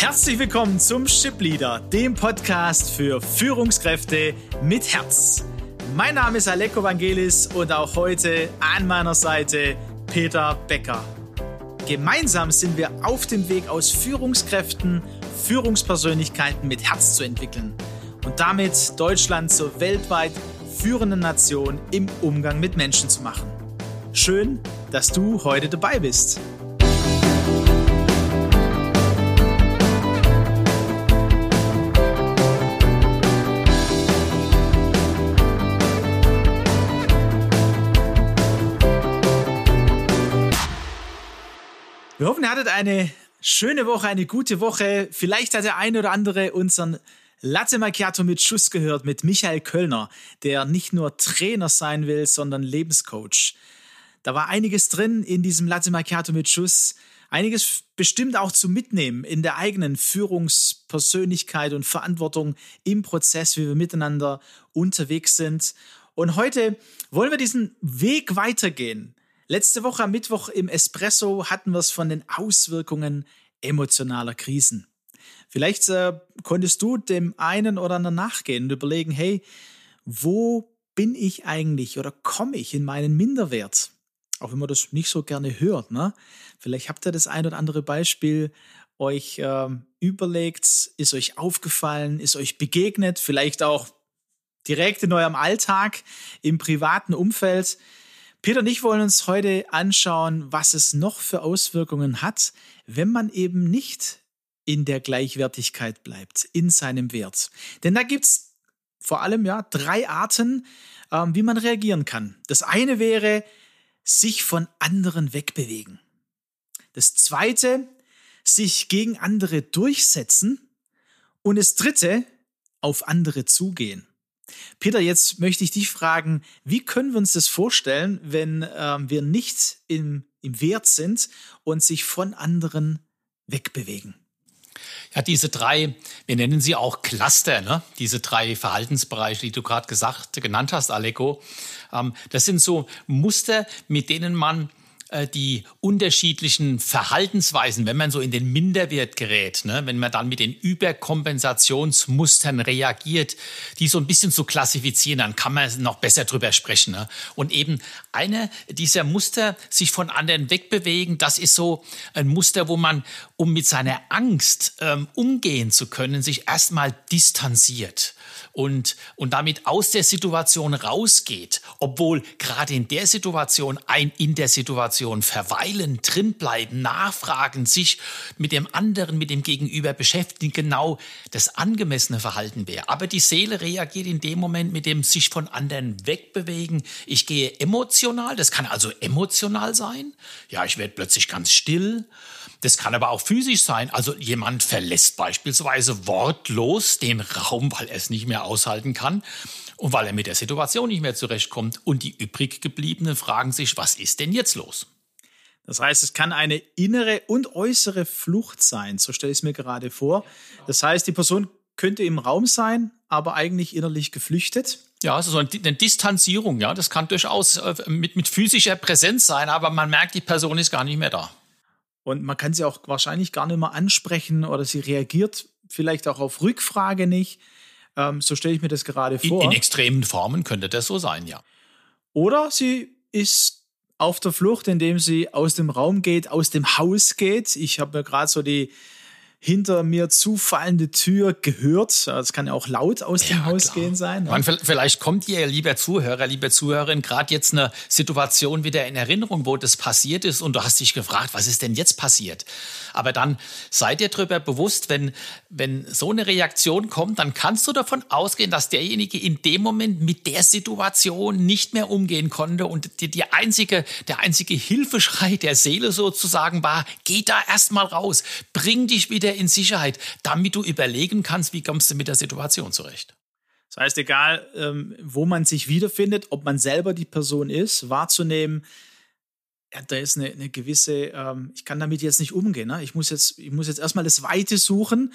Herzlich willkommen zum Ship Leader, dem Podcast für Führungskräfte mit Herz. Mein Name ist Aleko Vangelis und auch heute an meiner Seite Peter Becker. Gemeinsam sind wir auf dem Weg aus Führungskräften, Führungspersönlichkeiten mit Herz zu entwickeln und damit Deutschland zur weltweit führenden Nation im Umgang mit Menschen zu machen. Schön, dass du heute dabei bist. Wir hoffen, ihr hattet eine schöne Woche, eine gute Woche. Vielleicht hat der eine oder andere unseren Latte Macchiato mit Schuss gehört mit Michael Kölner, der nicht nur Trainer sein will, sondern Lebenscoach. Da war einiges drin in diesem Latte Macchiato mit Schuss. Einiges bestimmt auch zu mitnehmen in der eigenen Führungspersönlichkeit und Verantwortung im Prozess, wie wir miteinander unterwegs sind. Und heute wollen wir diesen Weg weitergehen. Letzte Woche am Mittwoch im Espresso hatten wir es von den Auswirkungen emotionaler Krisen. Vielleicht äh, konntest du dem einen oder anderen nachgehen und überlegen, hey, wo bin ich eigentlich oder komme ich in meinen Minderwert? Auch wenn man das nicht so gerne hört. Ne? Vielleicht habt ihr das ein oder andere Beispiel euch äh, überlegt, ist euch aufgefallen, ist euch begegnet, vielleicht auch direkt in eurem Alltag, im privaten Umfeld. Peter und ich wollen uns heute anschauen, was es noch für Auswirkungen hat, wenn man eben nicht in der Gleichwertigkeit bleibt, in seinem Wert. Denn da gibt's vor allem ja drei Arten, ähm, wie man reagieren kann. Das eine wäre, sich von anderen wegbewegen. Das zweite, sich gegen andere durchsetzen. Und das dritte, auf andere zugehen. Peter, jetzt möchte ich dich fragen, wie können wir uns das vorstellen, wenn ähm, wir nicht im, im Wert sind und sich von anderen wegbewegen? Ja, diese drei, wir nennen sie auch Cluster, ne? diese drei Verhaltensbereiche, die du gerade gesagt, genannt hast, Aleko. Ähm, das sind so Muster, mit denen man äh, die unterschiedlichen Verhaltensweisen, wenn man so in den Minderwert gerät, ne, wenn man dann mit den Überkompensationsmustern reagiert, die so ein bisschen zu klassifizieren, dann kann man noch besser drüber sprechen. Ne? Und eben eine dieser Muster, sich von anderen wegbewegen, das ist so ein Muster, wo man, um mit seiner Angst ähm, umgehen zu können, sich erstmal distanziert und, und damit aus der Situation rausgeht, obwohl gerade in der Situation ein in der Situation verweilen, drinbleiben, nachfragen, sich mit dem anderen, mit dem Gegenüber beschäftigen, genau das angemessene Verhalten wäre. Aber die Seele reagiert in dem Moment mit dem sich von anderen wegbewegen. Ich gehe emotional, das kann also emotional sein. Ja, ich werde plötzlich ganz still. Das kann aber auch physisch sein. Also jemand verlässt beispielsweise wortlos den Raum, weil er es nicht mehr aushalten kann und weil er mit der Situation nicht mehr zurechtkommt. Und die übrig gebliebenen fragen sich, was ist denn jetzt los? Das heißt, es kann eine innere und äußere Flucht sein, so stelle ich es mir gerade vor. Das heißt, die Person könnte im Raum sein, aber eigentlich innerlich geflüchtet. Ja, also so eine, Distanzierung, ja, das kann durchaus äh, mit, mit physischer Präsenz sein, aber man merkt, die Person ist gar nicht mehr da. Und man kann sie auch wahrscheinlich gar nicht mehr ansprechen oder sie reagiert vielleicht auch auf Rückfrage nicht. Ähm, so stelle ich mir das gerade vor. In, in extremen Formen könnte das so sein, ja. Oder sie ist auf der Flucht, indem sie aus dem Raum geht, aus dem Haus geht. Ich habe mir gerade so die hinter mir zufallende Tür gehört. Das kann ja auch laut aus dem ja, Haus klar. gehen sein. Ja. Man, vielleicht kommt ihr, lieber Zuhörer, liebe Zuhörerin, gerade jetzt eine Situation wieder in Erinnerung, wo das passiert ist und du hast dich gefragt, was ist denn jetzt passiert? Aber dann seid ihr darüber bewusst, wenn, wenn so eine Reaktion kommt, dann kannst du davon ausgehen, dass derjenige in dem Moment mit der Situation nicht mehr umgehen konnte und die, die einzige, der einzige Hilfeschrei der Seele sozusagen war, geh da erstmal raus, bring dich wieder wieder in Sicherheit, damit du überlegen kannst, wie kommst du mit der Situation zurecht. Das heißt, egal, ähm, wo man sich wiederfindet, ob man selber die Person ist, wahrzunehmen, ja, da ist eine, eine gewisse, ähm, ich kann damit jetzt nicht umgehen. Ne? Ich muss jetzt, ich muss jetzt erstmal das Weite suchen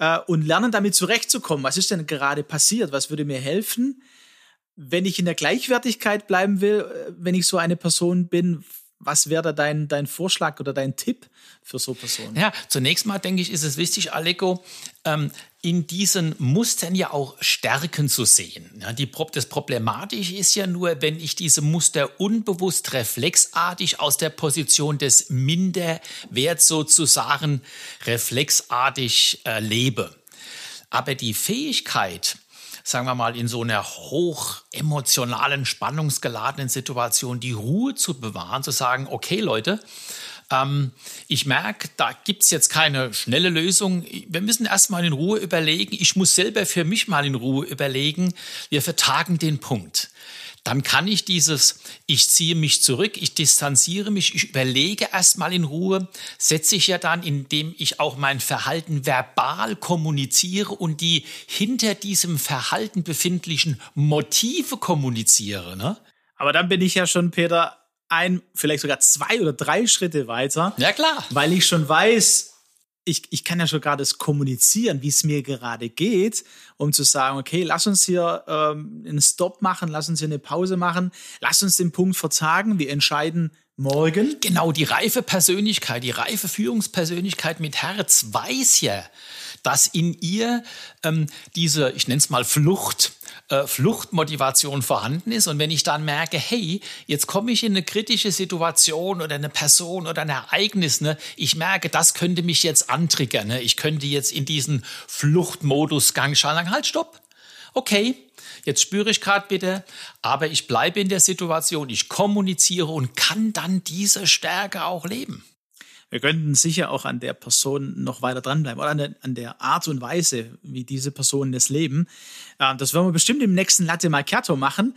äh, und lernen, damit zurechtzukommen. Was ist denn gerade passiert? Was würde mir helfen? Wenn ich in der Gleichwertigkeit bleiben will, äh, wenn ich so eine Person bin, was wäre da dein, dein Vorschlag oder dein Tipp für so Personen? Ja, zunächst mal denke ich, ist es wichtig, Aleko, ähm, in diesen Mustern ja auch Stärken zu sehen. Ja, die, das Problematische ist ja nur, wenn ich diese Muster unbewusst reflexartig aus der Position des Minderwerts sozusagen reflexartig äh, lebe. Aber die Fähigkeit, sagen wir mal, in so einer hoch emotionalen, spannungsgeladenen Situation die Ruhe zu bewahren, zu sagen, okay Leute, ähm, ich merke, da gibt es jetzt keine schnelle Lösung. Wir müssen erstmal in Ruhe überlegen. Ich muss selber für mich mal in Ruhe überlegen. Wir vertagen den Punkt dann kann ich dieses, ich ziehe mich zurück, ich distanziere mich, ich überlege erstmal in Ruhe, setze ich ja dann, indem ich auch mein Verhalten verbal kommuniziere und die hinter diesem Verhalten befindlichen Motive kommuniziere. Ne? Aber dann bin ich ja schon, Peter, ein, vielleicht sogar zwei oder drei Schritte weiter. Ja, klar. Weil ich schon weiß, ich, ich kann ja schon gerade das kommunizieren, wie es mir gerade geht, um zu sagen, okay, lass uns hier ähm, einen Stop machen, lass uns hier eine Pause machen, lass uns den Punkt verzagen, wir entscheiden morgen. Genau, die reife Persönlichkeit, die reife Führungspersönlichkeit mit Herz weiß ja, dass in ihr ähm, diese, ich nenne es mal Flucht, äh, Fluchtmotivation vorhanden ist. Und wenn ich dann merke, hey, jetzt komme ich in eine kritische Situation oder eine Person oder ein Ereignis, ne, ich merke, das könnte mich jetzt antriggern. Ne? Ich könnte jetzt in diesen Fluchtmodusgang schalten. Halt, stopp. Okay, jetzt spüre ich gerade bitte, aber ich bleibe in der Situation, ich kommuniziere und kann dann diese Stärke auch leben wir könnten sicher auch an der Person noch weiter dranbleiben oder an der, an der Art und Weise, wie diese Personen das leben. Äh, das werden wir bestimmt im nächsten Latte Macchiato machen.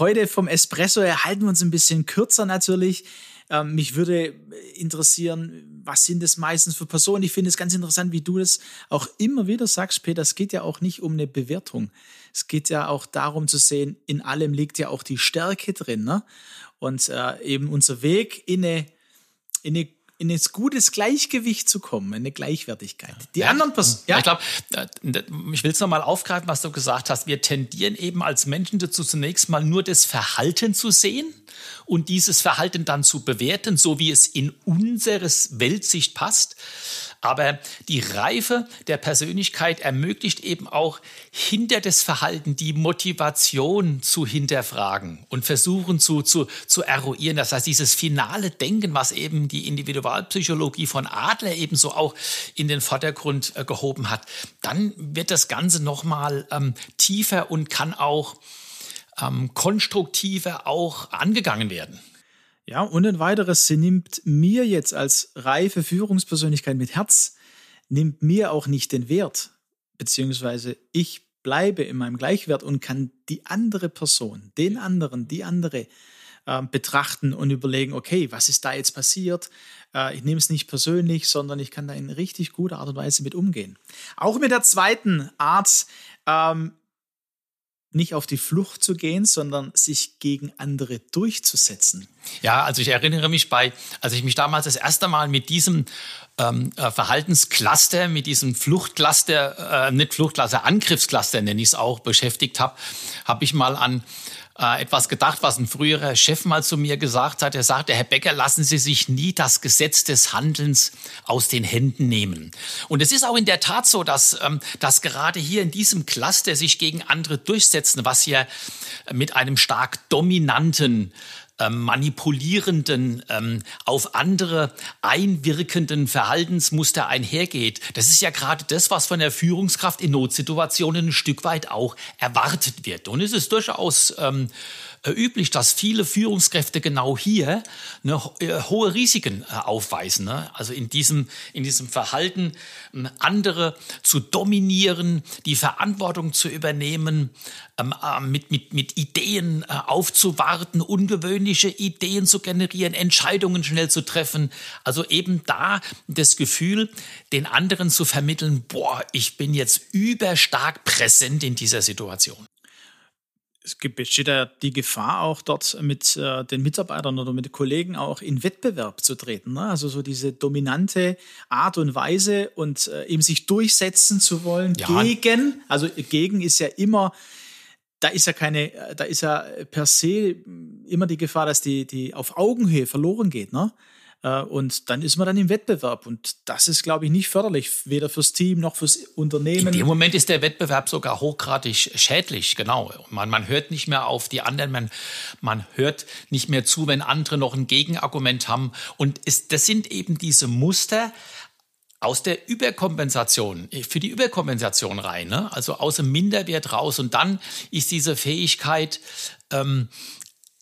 Heute vom Espresso erhalten wir uns ein bisschen kürzer natürlich. Ähm, mich würde interessieren, was sind das meistens für Personen? Ich finde es ganz interessant, wie du das auch immer wieder sagst, Peter. Es geht ja auch nicht um eine Bewertung. Es geht ja auch darum zu sehen, in allem liegt ja auch die Stärke drin. Ne? Und äh, eben unser Weg in eine, in eine in ein gutes Gleichgewicht zu kommen, in eine Gleichwertigkeit. Die ja, anderen Personen. Ja. Ich glaube, ich will es nochmal aufgreifen, was du gesagt hast. Wir tendieren eben als Menschen dazu, zunächst mal nur das Verhalten zu sehen und dieses Verhalten dann zu bewerten, so wie es in unseres Weltsicht passt. Aber die Reife der Persönlichkeit ermöglicht eben auch hinter das Verhalten die Motivation zu hinterfragen und versuchen zu, zu, zu eruieren. Das heißt, dieses finale Denken, was eben die Individualpsychologie von Adler ebenso auch in den Vordergrund äh, gehoben hat, dann wird das Ganze nochmal ähm, tiefer und kann auch ähm, konstruktiver auch angegangen werden. Ja, und ein weiteres, sie nimmt mir jetzt als reife Führungspersönlichkeit mit Herz, nimmt mir auch nicht den Wert, beziehungsweise ich bleibe in meinem Gleichwert und kann die andere Person, den anderen, die andere äh, betrachten und überlegen, okay, was ist da jetzt passiert? Äh, ich nehme es nicht persönlich, sondern ich kann da in richtig guter Art und Weise mit umgehen. Auch mit der zweiten Art, ähm, nicht auf die Flucht zu gehen, sondern sich gegen andere durchzusetzen. Ja, also ich erinnere mich bei, als ich mich damals das erste Mal mit diesem ähm, äh, Verhaltenscluster, mit diesem Fluchtcluster, äh, nicht Fluchtcluster, Angriffscluster nenne ich es auch, beschäftigt habe, habe ich mal an äh, etwas gedacht, was ein früherer Chef mal zu mir gesagt hat. Er sagte, Herr Becker, lassen Sie sich nie das Gesetz des Handelns aus den Händen nehmen. Und es ist auch in der Tat so, dass, ähm, dass gerade hier in diesem Cluster sich gegen andere durchsetzen, was ja mit einem stark dominanten ähm, manipulierenden, ähm, auf andere einwirkenden Verhaltensmuster einhergeht. Das ist ja gerade das, was von der Führungskraft in Notsituationen ein Stück weit auch erwartet wird. Und es ist durchaus ähm, äh, üblich, dass viele Führungskräfte genau hier ne, äh, hohe Risiken äh, aufweisen. Ne? Also in diesem, in diesem Verhalten, ähm, andere zu dominieren, die Verantwortung zu übernehmen, ähm, mit, mit, mit Ideen aufzuwarten, ungewöhnliche Ideen zu generieren, Entscheidungen schnell zu treffen. Also eben da das Gefühl, den anderen zu vermitteln, boah, ich bin jetzt überstark präsent in dieser Situation es gibt, besteht ja die Gefahr auch dort mit äh, den Mitarbeitern oder mit den Kollegen auch in Wettbewerb zu treten. Ne? Also so diese dominante Art und Weise und äh, eben sich durchsetzen zu wollen ja. gegen, also gegen ist ja immer da ist ja keine, da ist ja per se immer die Gefahr, dass die, die auf Augenhöhe verloren geht, ne? Äh, und dann ist man dann im Wettbewerb. Und das ist, glaube ich, nicht förderlich, weder fürs Team noch fürs Unternehmen. In dem Moment ist der Wettbewerb sogar hochgradig schädlich, genau. Man, man hört nicht mehr auf die anderen, man, man hört nicht mehr zu, wenn andere noch ein Gegenargument haben. Und es, das sind eben diese Muster, aus der Überkompensation, für die Überkompensation rein, ne? also aus dem Minderwert raus. Und dann ist diese Fähigkeit, ähm,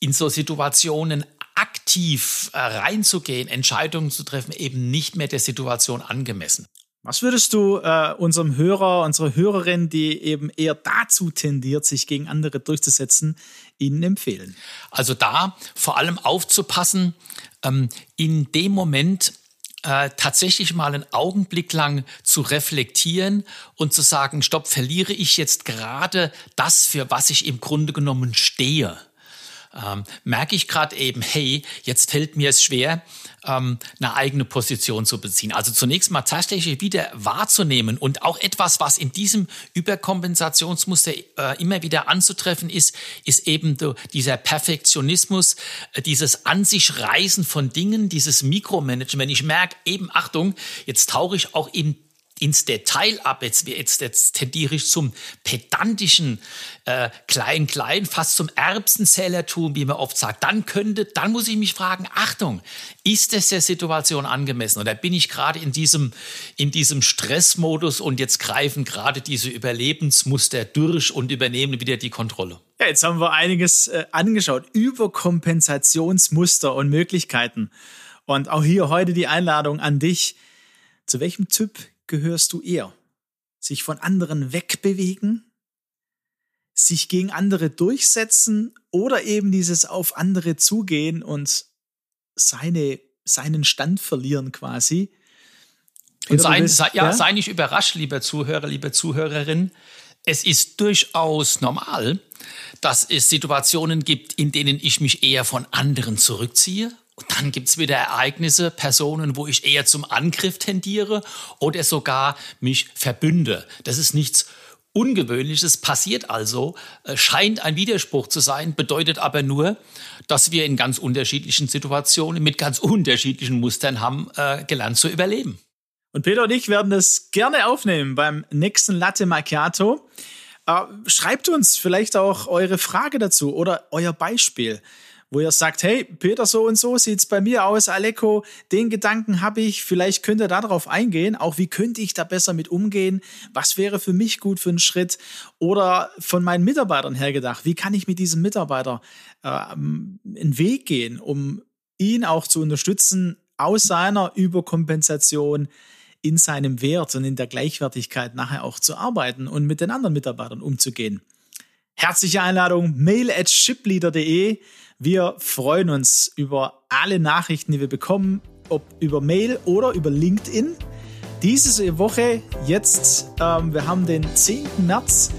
in so Situationen aktiv äh, reinzugehen, Entscheidungen zu treffen, eben nicht mehr der Situation angemessen. Was würdest du äh, unserem Hörer, unserer Hörerin, die eben eher dazu tendiert, sich gegen andere durchzusetzen, ihnen empfehlen? Also da vor allem aufzupassen, ähm, in dem Moment äh, tatsächlich mal einen Augenblick lang zu reflektieren und zu sagen, stopp, verliere ich jetzt gerade das, für was ich im Grunde genommen stehe? Ähm, merke ich gerade eben, hey, jetzt fällt mir es schwer, ähm, eine eigene Position zu beziehen. Also zunächst mal tatsächlich wieder wahrzunehmen und auch etwas, was in diesem Überkompensationsmuster äh, immer wieder anzutreffen ist, ist eben dieser Perfektionismus, äh, dieses An sich Reißen von Dingen, dieses Mikromanagement. Ich merke, eben Achtung, jetzt tauche ich auch in ins Detail ab. Jetzt, jetzt, jetzt tendiere ich zum pedantischen äh, Klein-Klein, fast zum Erbsenzählertum, wie man oft sagt. Dann könnte, dann muss ich mich fragen, Achtung, ist es der Situation angemessen? Oder bin ich gerade in diesem, in diesem Stressmodus und jetzt greifen gerade diese Überlebensmuster durch und übernehmen wieder die Kontrolle? Ja, jetzt haben wir einiges äh, angeschaut. Überkompensationsmuster und Möglichkeiten. Und auch hier heute die Einladung an dich. Zu welchem Typ gehörst du eher? Sich von anderen wegbewegen? Sich gegen andere durchsetzen oder eben dieses auf andere zugehen und seine, seinen Stand verlieren quasi? Und sei, bist, sei, ja, ja, sei nicht überrascht, lieber Zuhörer, liebe Zuhörerin. Es ist durchaus normal, dass es Situationen gibt, in denen ich mich eher von anderen zurückziehe und dann gibt's wieder Ereignisse, Personen, wo ich eher zum Angriff tendiere oder sogar mich verbünde. Das ist nichts Ungewöhnliches, passiert also, äh, scheint ein Widerspruch zu sein, bedeutet aber nur, dass wir in ganz unterschiedlichen Situationen mit ganz unterschiedlichen Mustern haben äh, gelernt zu überleben. Und Peter und ich werden das gerne aufnehmen beim nächsten Latte Macchiato. Äh, schreibt uns vielleicht auch eure Frage dazu oder euer Beispiel wo ihr sagt, hey, Peter, so und so sieht's bei mir aus, Aleko, den Gedanken habe ich, vielleicht könnt ihr darauf eingehen, auch wie könnte ich da besser mit umgehen, was wäre für mich gut für einen Schritt oder von meinen Mitarbeitern her gedacht, wie kann ich mit diesem Mitarbeiter äh, einen Weg gehen, um ihn auch zu unterstützen, aus seiner Überkompensation in seinem Wert und in der Gleichwertigkeit nachher auch zu arbeiten und mit den anderen Mitarbeitern umzugehen. Herzliche Einladung, mail at shipleader.de. Wir freuen uns über alle Nachrichten, die wir bekommen, ob über Mail oder über LinkedIn. Diese Woche, jetzt, ähm, wir haben den 10. März,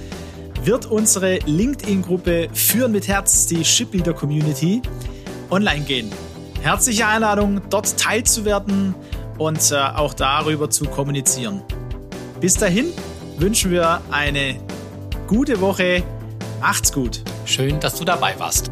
wird unsere LinkedIn-Gruppe Führen mit Herz, die Shipleader Community, online gehen. Herzliche Einladung, dort teilzuwerden und äh, auch darüber zu kommunizieren. Bis dahin wünschen wir eine gute Woche. Macht's gut. Schön, dass du dabei warst.